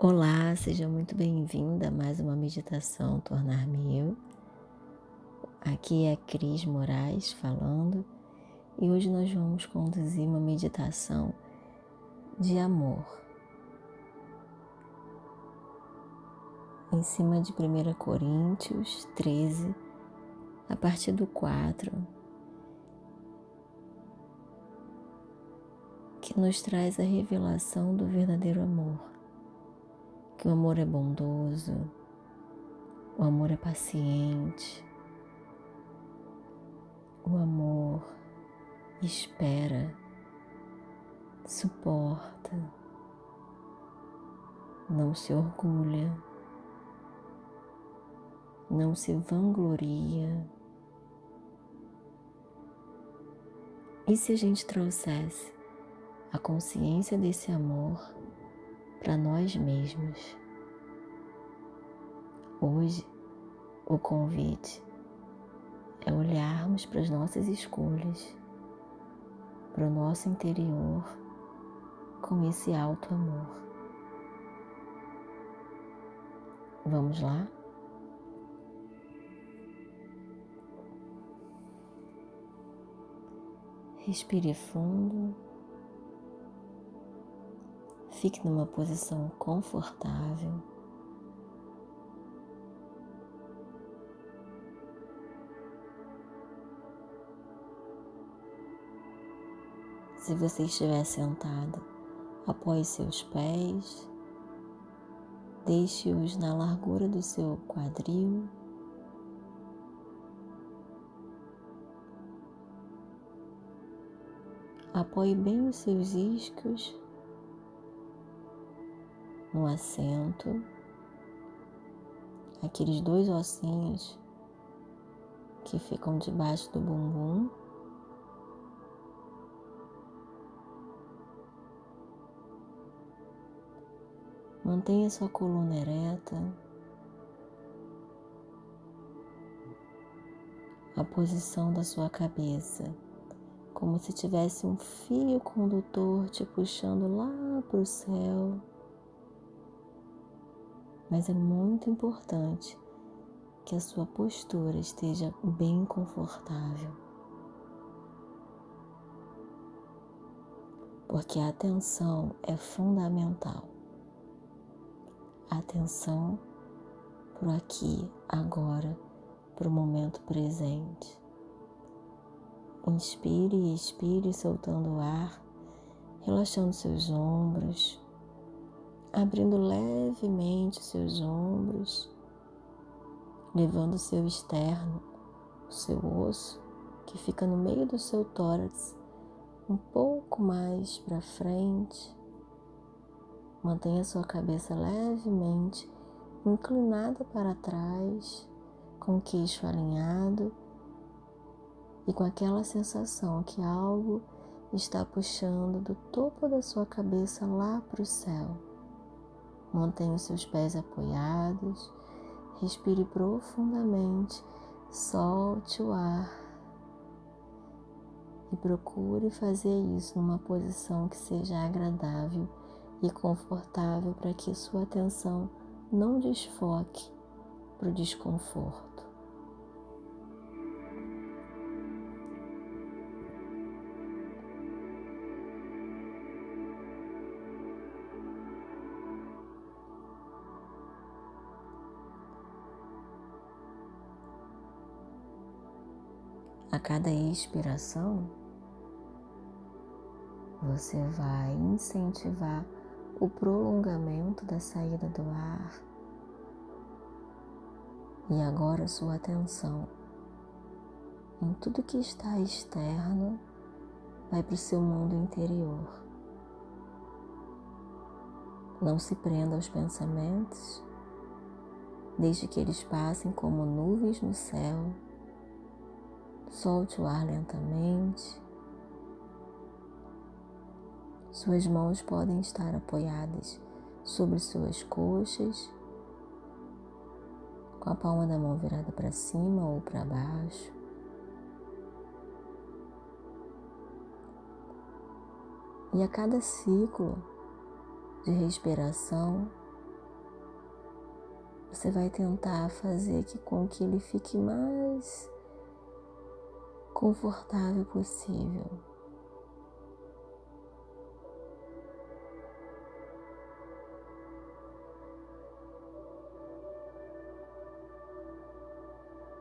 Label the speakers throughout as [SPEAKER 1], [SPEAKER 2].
[SPEAKER 1] Olá, seja muito bem-vinda a mais uma meditação Tornar-me Eu. Aqui é Cris Moraes falando e hoje nós vamos conduzir uma meditação de amor. Em cima de 1 Coríntios 13, a partir do 4, que nos traz a revelação do verdadeiro amor que o amor é bondoso, o amor é paciente, o amor espera, suporta, não se orgulha, não se vangloria. E se a gente trouxesse a consciência desse amor para nós mesmos. Hoje, o convite é olharmos para as nossas escolhas, para o nosso interior com esse alto amor. Vamos lá? Respire fundo. Fique numa posição confortável. Se você estiver sentado, apoie seus pés, deixe-os na largura do seu quadril. Apoie bem os seus iscos no assento, aqueles dois ossinhos que ficam debaixo do bumbum. Mantenha sua coluna ereta. A posição da sua cabeça, como se tivesse um fio condutor te puxando lá para o céu mas é muito importante que a sua postura esteja bem confortável. Porque a atenção é fundamental. A atenção para o aqui, agora, para o momento presente. Inspire e expire soltando o ar, relaxando seus ombros, abrindo levemente seus ombros, levando o seu externo, o seu osso, que fica no meio do seu tórax, um pouco mais para frente. Mantenha sua cabeça levemente inclinada para trás, com o queixo alinhado e com aquela sensação que algo está puxando do topo da sua cabeça lá para o céu. Mantenha os seus pés apoiados, respire profundamente, solte o ar. E procure fazer isso numa posição que seja agradável e confortável para que sua atenção não desfoque para o desconforto. A cada expiração, você vai incentivar o prolongamento da saída do ar. E agora sua atenção em tudo que está externo vai para o seu mundo interior. Não se prenda aos pensamentos, deixe que eles passem como nuvens no céu Solte o ar lentamente. Suas mãos podem estar apoiadas sobre suas coxas, com a palma da mão virada para cima ou para baixo. E a cada ciclo de respiração, você vai tentar fazer que, com que ele fique mais confortável possível.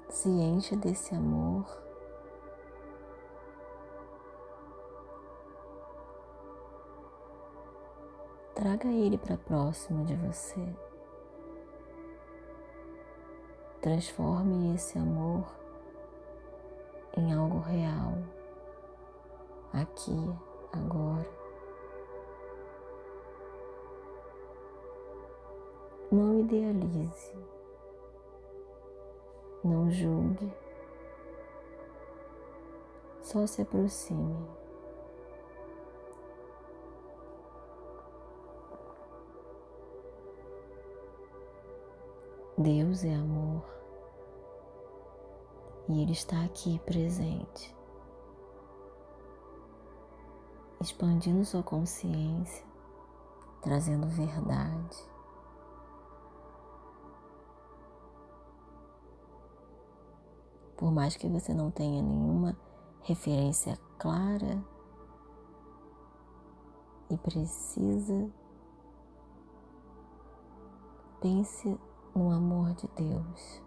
[SPEAKER 1] Se enche desse amor. Traga ele para próximo de você. Transforme esse amor em algo real, aqui, agora. Não idealize, não julgue, só se aproxime. Deus é amor e Ele está aqui presente, expandindo sua consciência, trazendo verdade. Por mais que você não tenha nenhuma referência clara e precisa, pense no amor de Deus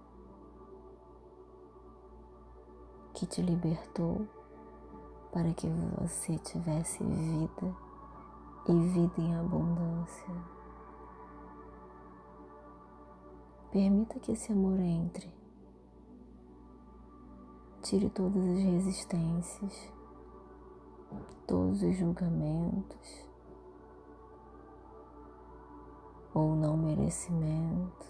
[SPEAKER 1] que te libertou para que você tivesse vida e vida em abundância. Permita que esse amor entre, tire todas as resistências, todos os julgamentos ou não merecimento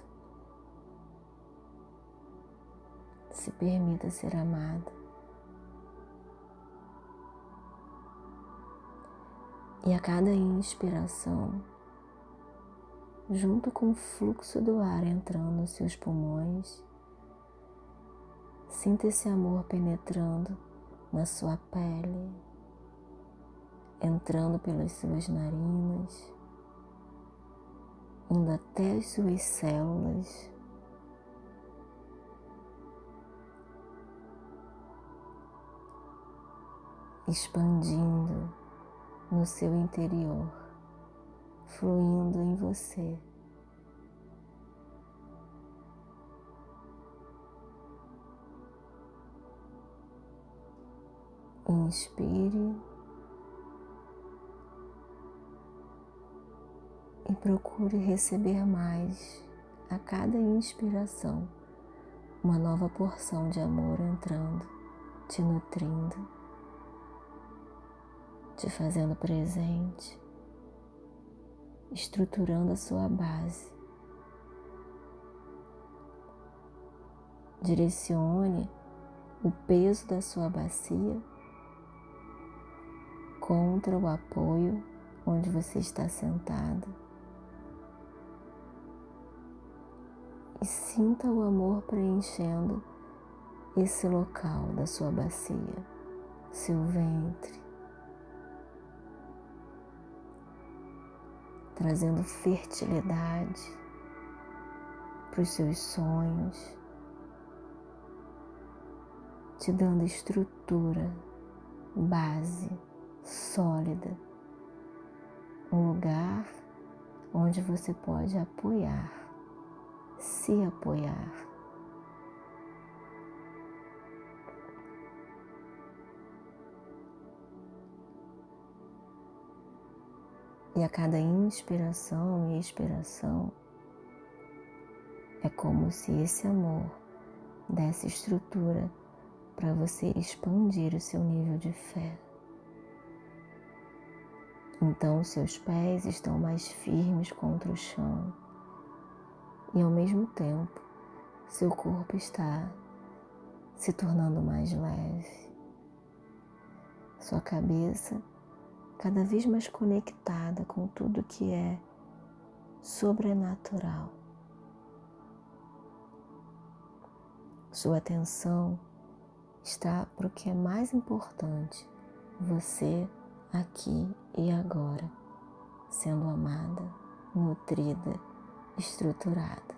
[SPEAKER 1] se permita ser amada. E a cada inspiração, junto com o fluxo do ar entrando nos seus pulmões, sinta esse amor penetrando na sua pele, entrando pelas suas narinas, indo até as suas células. Expandindo no seu interior, fluindo em você. Inspire e procure receber mais a cada inspiração, uma nova porção de amor entrando, te nutrindo te fazendo presente, estruturando a sua base. Direcione o peso da sua bacia contra o apoio onde você está sentado e sinta o amor preenchendo esse local da sua bacia, seu ventre, trazendo fertilidade para os seus sonhos, te dando estrutura, base sólida, um lugar onde você pode apoiar, se apoiar. E a cada inspiração e expiração é como se esse amor desse estrutura para você expandir o seu nível de fé. Então, seus pés estão mais firmes contra o chão e, ao mesmo tempo, seu corpo está se tornando mais leve. Sua cabeça cada vez mais conectada com tudo que é sobrenatural. Sua atenção está para o que é mais importante, você aqui e agora, sendo amada, nutrida, estruturada.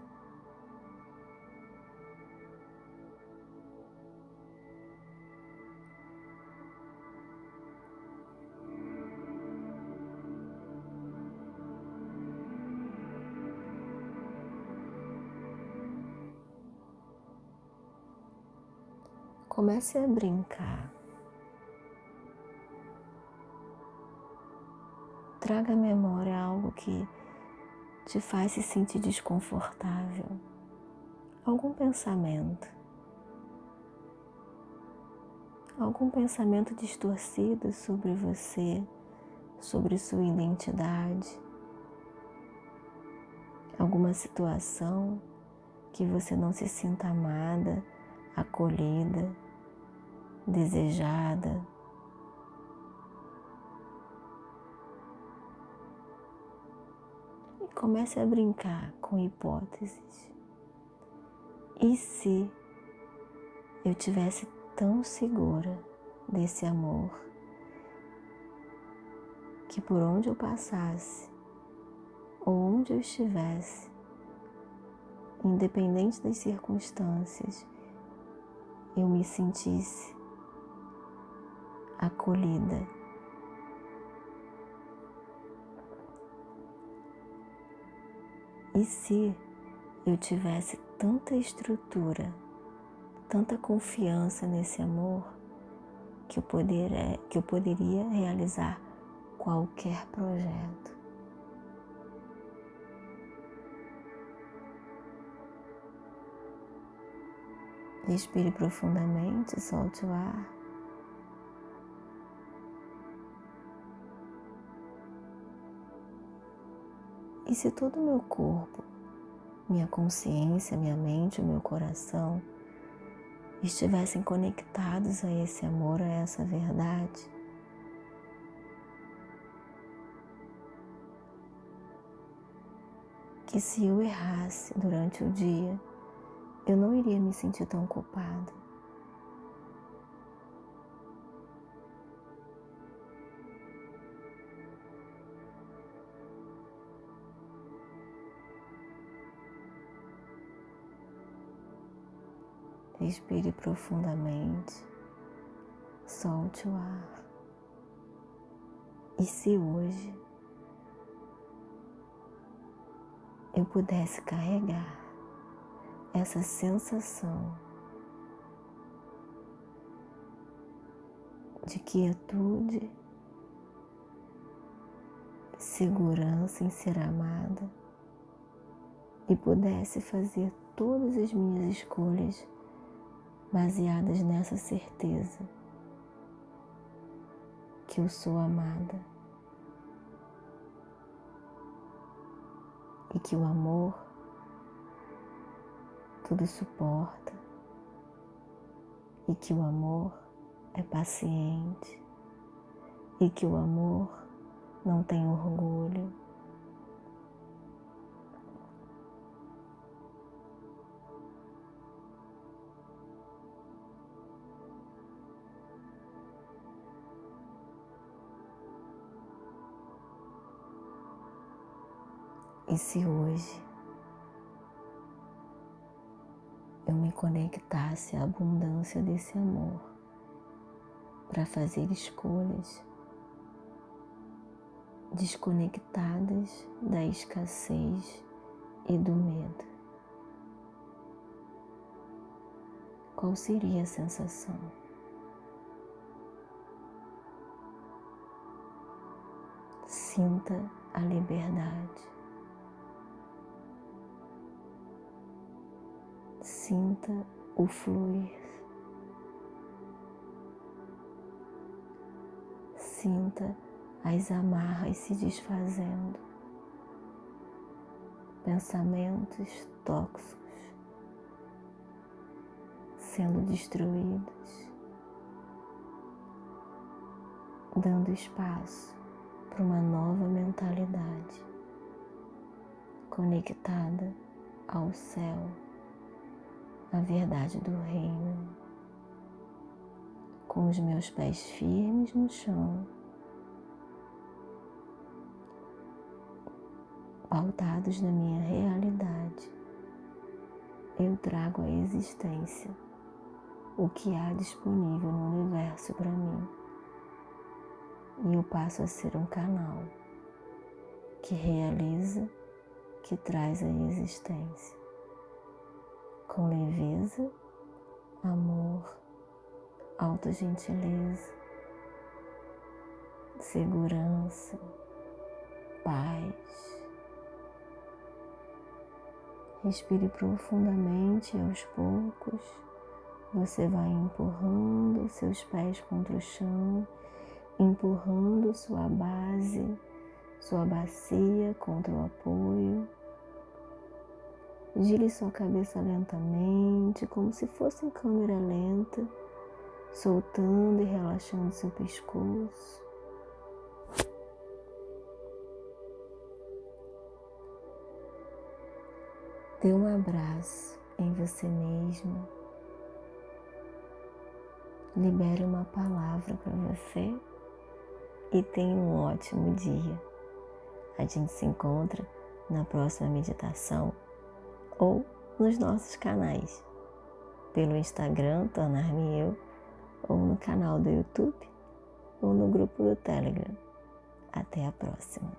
[SPEAKER 1] Comece a brincar. Traga à memória algo que te faz se sentir desconfortável. Algum pensamento. Algum pensamento distorcido sobre você, sobre sua identidade. Alguma situação que você não se sinta amada, acolhida, desejada. E comece a brincar com hipóteses. E se eu tivesse tão segura desse amor que por onde eu passasse ou onde eu estivesse, independente das circunstâncias, eu me sentisse acolhida. E se eu tivesse tanta estrutura, tanta confiança nesse amor, que eu, poder, que eu poderia realizar qualquer projeto. Respire profundamente, solte o ar. E se todo o meu corpo, minha consciência, minha mente, o meu coração estivessem conectados a esse amor, a essa verdade, que se eu errasse durante o dia, eu não iria me sentir tão culpada. Respire profundamente, solte o ar. E se hoje eu pudesse carregar essa sensação de quietude, segurança em ser amada e pudesse fazer todas as minhas escolhas baseadas nessa certeza que eu sou amada e que o amor tudo suporta e que o amor é paciente e que o amor não tem orgulho. Se hoje eu me conectasse à abundância desse amor para fazer escolhas desconectadas da escassez e do medo. Qual seria a sensação? Sinta a liberdade. Sinta o fluir. Sinta as amarras se desfazendo, pensamentos tóxicos sendo destruídos, dando espaço para uma nova mentalidade conectada ao céu a verdade do reino, com os meus pés firmes no chão, pautados na minha realidade, eu trago à existência o que há disponível no universo para mim. E eu passo a ser um canal que realiza, que traz a existência com leveza, amor autogentileza, segurança, paz. Respire profundamente aos poucos. Você vai empurrando seus pés contra o chão, empurrando sua base, sua bacia contra o apoio. Gire sua cabeça lentamente, como se fosse em câmera lenta, soltando e relaxando seu pescoço. Dê um abraço em você mesma. Libere uma palavra para você e tenha um ótimo dia. A gente se encontra na próxima meditação ou nos nossos canais, pelo Instagram Tornar-me Eu, ou no canal do YouTube, ou no grupo do Telegram. Até a próxima.